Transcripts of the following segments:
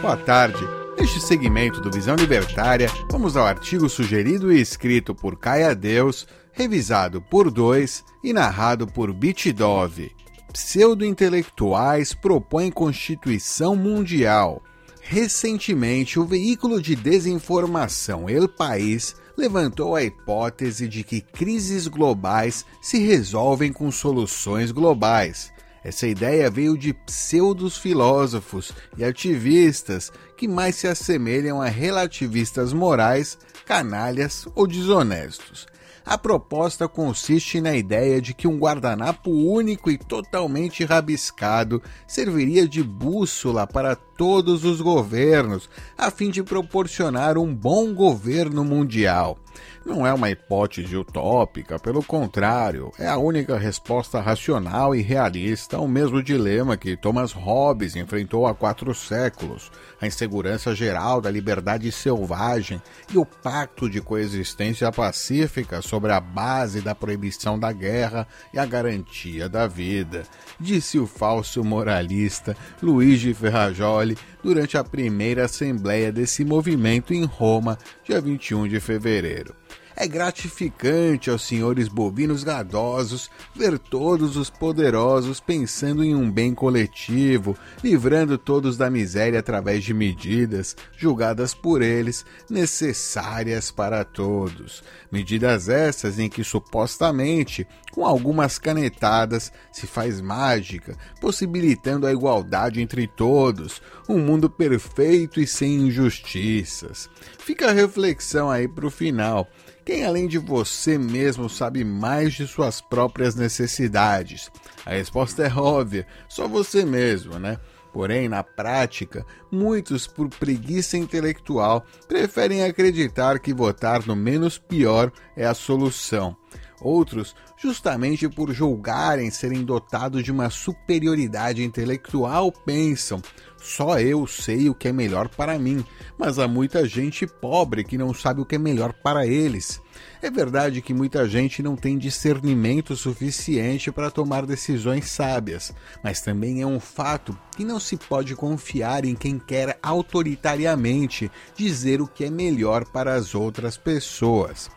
Boa tarde. Neste segmento do Visão Libertária, vamos ao artigo sugerido e escrito por Caia Deus, revisado por dois e narrado por Bitdove. Pseudo-intelectuais propõem Constituição Mundial. Recentemente, o veículo de desinformação El País levantou a hipótese de que crises globais se resolvem com soluções globais. Essa ideia veio de pseudos filósofos e ativistas que mais se assemelham a relativistas morais, canalhas ou desonestos. A proposta consiste na ideia de que um guardanapo único e totalmente rabiscado serviria de bússola para todos os governos, a fim de proporcionar um bom governo mundial. Não é uma hipótese utópica, pelo contrário, é a única resposta racional e realista ao mesmo dilema que Thomas Hobbes enfrentou há quatro séculos: a insegurança geral da liberdade selvagem e o pacto de coexistência pacífica sobre a base da proibição da guerra e a garantia da vida, disse o falso moralista Luigi Ferrajoli durante a primeira assembleia desse movimento em Roma, dia 21 de fevereiro. É gratificante aos senhores bovinos gadosos ver todos os poderosos pensando em um bem coletivo, livrando todos da miséria através de medidas, julgadas por eles, necessárias para todos. Medidas essas em que supostamente, com algumas canetadas, se faz mágica, possibilitando a igualdade entre todos, um mundo perfeito e sem injustiças. Fica a reflexão aí para o final. Quem além de você mesmo sabe mais de suas próprias necessidades? A resposta é óbvia, só você mesmo, né? Porém, na prática, muitos, por preguiça intelectual, preferem acreditar que votar no menos pior é a solução. Outros, justamente por julgarem serem dotados de uma superioridade intelectual, pensam: só eu sei o que é melhor para mim, mas há muita gente pobre que não sabe o que é melhor para eles. É verdade que muita gente não tem discernimento suficiente para tomar decisões sábias, mas também é um fato que não se pode confiar em quem quer autoritariamente dizer o que é melhor para as outras pessoas.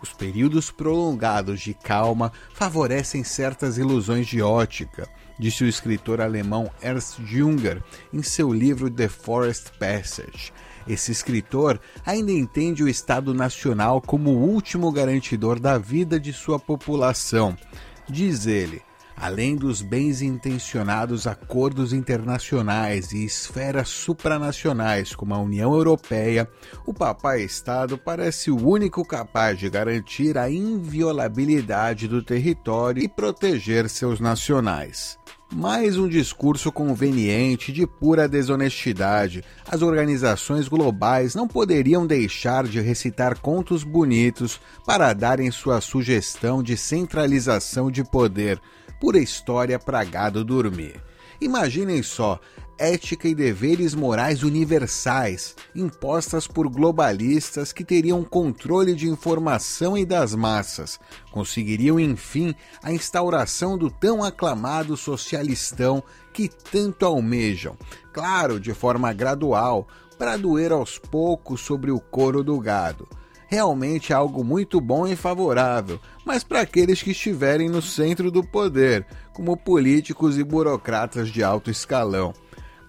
Os períodos prolongados de calma favorecem certas ilusões de ótica, disse o escritor alemão Ernst Jünger em seu livro The Forest Passage. Esse escritor ainda entende o Estado Nacional como o último garantidor da vida de sua população. Diz ele: além dos bens intencionados acordos internacionais e esferas supranacionais como a União Europeia, o Papai Estado parece o único capaz de garantir a inviolabilidade do território e proteger seus nacionais. Mais um discurso conveniente de pura desonestidade. As organizações globais não poderiam deixar de recitar contos bonitos para darem sua sugestão de centralização de poder, pura história para gado dormir. Imaginem só, ética e deveres morais universais, impostas por globalistas que teriam controle de informação e das massas, conseguiriam enfim a instauração do tão aclamado socialistão que tanto almejam, claro, de forma gradual, para doer aos poucos sobre o couro do gado realmente algo muito bom e favorável, mas para aqueles que estiverem no centro do poder, como políticos e burocratas de alto escalão.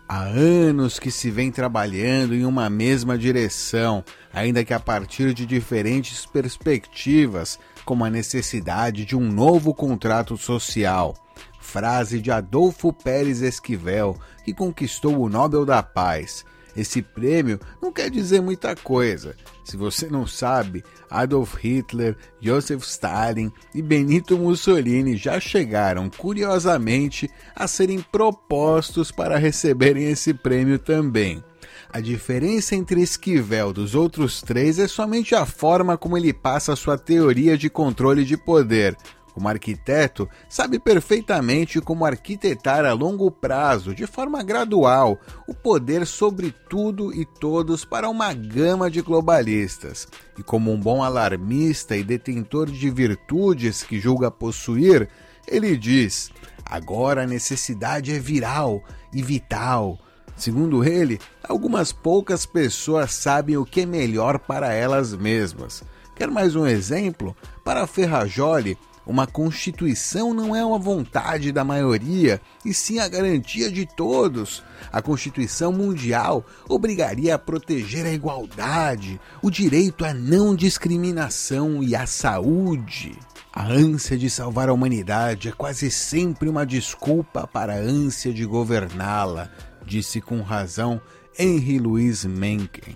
Há anos que se vem trabalhando em uma mesma direção, ainda que a partir de diferentes perspectivas, como a necessidade de um novo contrato social. Frase de Adolfo Pérez Esquivel, que conquistou o Nobel da Paz. Esse prêmio não quer dizer muita coisa. Se você não sabe, Adolf Hitler, Joseph Stalin e Benito Mussolini já chegaram, curiosamente, a serem propostos para receberem esse prêmio também. A diferença entre Esquivel dos outros três é somente a forma como ele passa sua teoria de controle de poder, como arquiteto, sabe perfeitamente como arquitetar a longo prazo, de forma gradual, o poder sobre tudo e todos para uma gama de globalistas. E como um bom alarmista e detentor de virtudes que julga possuir, ele diz: agora a necessidade é viral e vital Segundo ele, algumas poucas pessoas sabem o que é melhor para elas mesmas. Quer mais um exemplo? Para Ferrajoli, uma Constituição não é uma vontade da maioria, e sim a garantia de todos. A Constituição Mundial obrigaria a proteger a igualdade, o direito à não discriminação e à saúde. A ânsia de salvar a humanidade é quase sempre uma desculpa para a ânsia de governá-la, disse com razão Henry Louis Mencken.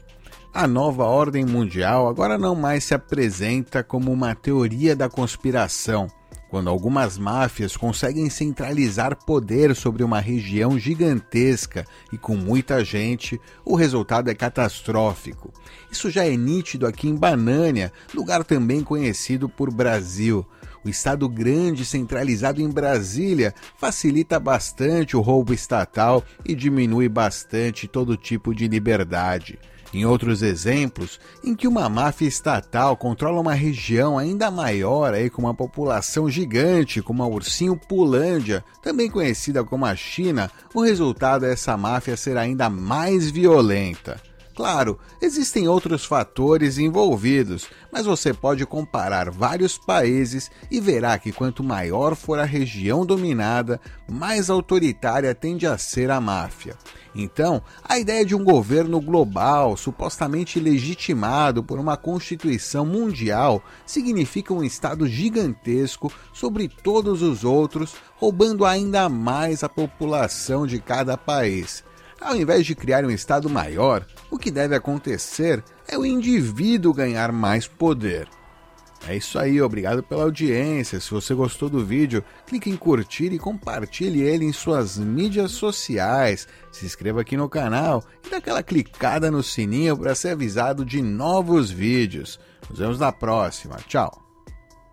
A nova ordem mundial agora não mais se apresenta como uma teoria da conspiração, quando algumas máfias conseguem centralizar poder sobre uma região gigantesca e com muita gente, o resultado é catastrófico. Isso já é nítido aqui em Banânia, lugar também conhecido por Brasil. O Estado grande centralizado em Brasília facilita bastante o roubo estatal e diminui bastante todo tipo de liberdade. Em outros exemplos, em que uma máfia estatal controla uma região ainda maior aí com uma população gigante, como a Ursinho Pulândia, também conhecida como a China, o resultado é essa máfia ser ainda mais violenta. Claro, existem outros fatores envolvidos, mas você pode comparar vários países e verá que quanto maior for a região dominada, mais autoritária tende a ser a máfia. Então, a ideia de um governo global, supostamente legitimado por uma constituição mundial, significa um Estado gigantesco sobre todos os outros, roubando ainda mais a população de cada país. Ao invés de criar um Estado maior, o que deve acontecer é o indivíduo ganhar mais poder. É isso aí, obrigado pela audiência. Se você gostou do vídeo, clique em curtir e compartilhe ele em suas mídias sociais. Se inscreva aqui no canal e dá aquela clicada no sininho para ser avisado de novos vídeos. Nos vemos na próxima. Tchau.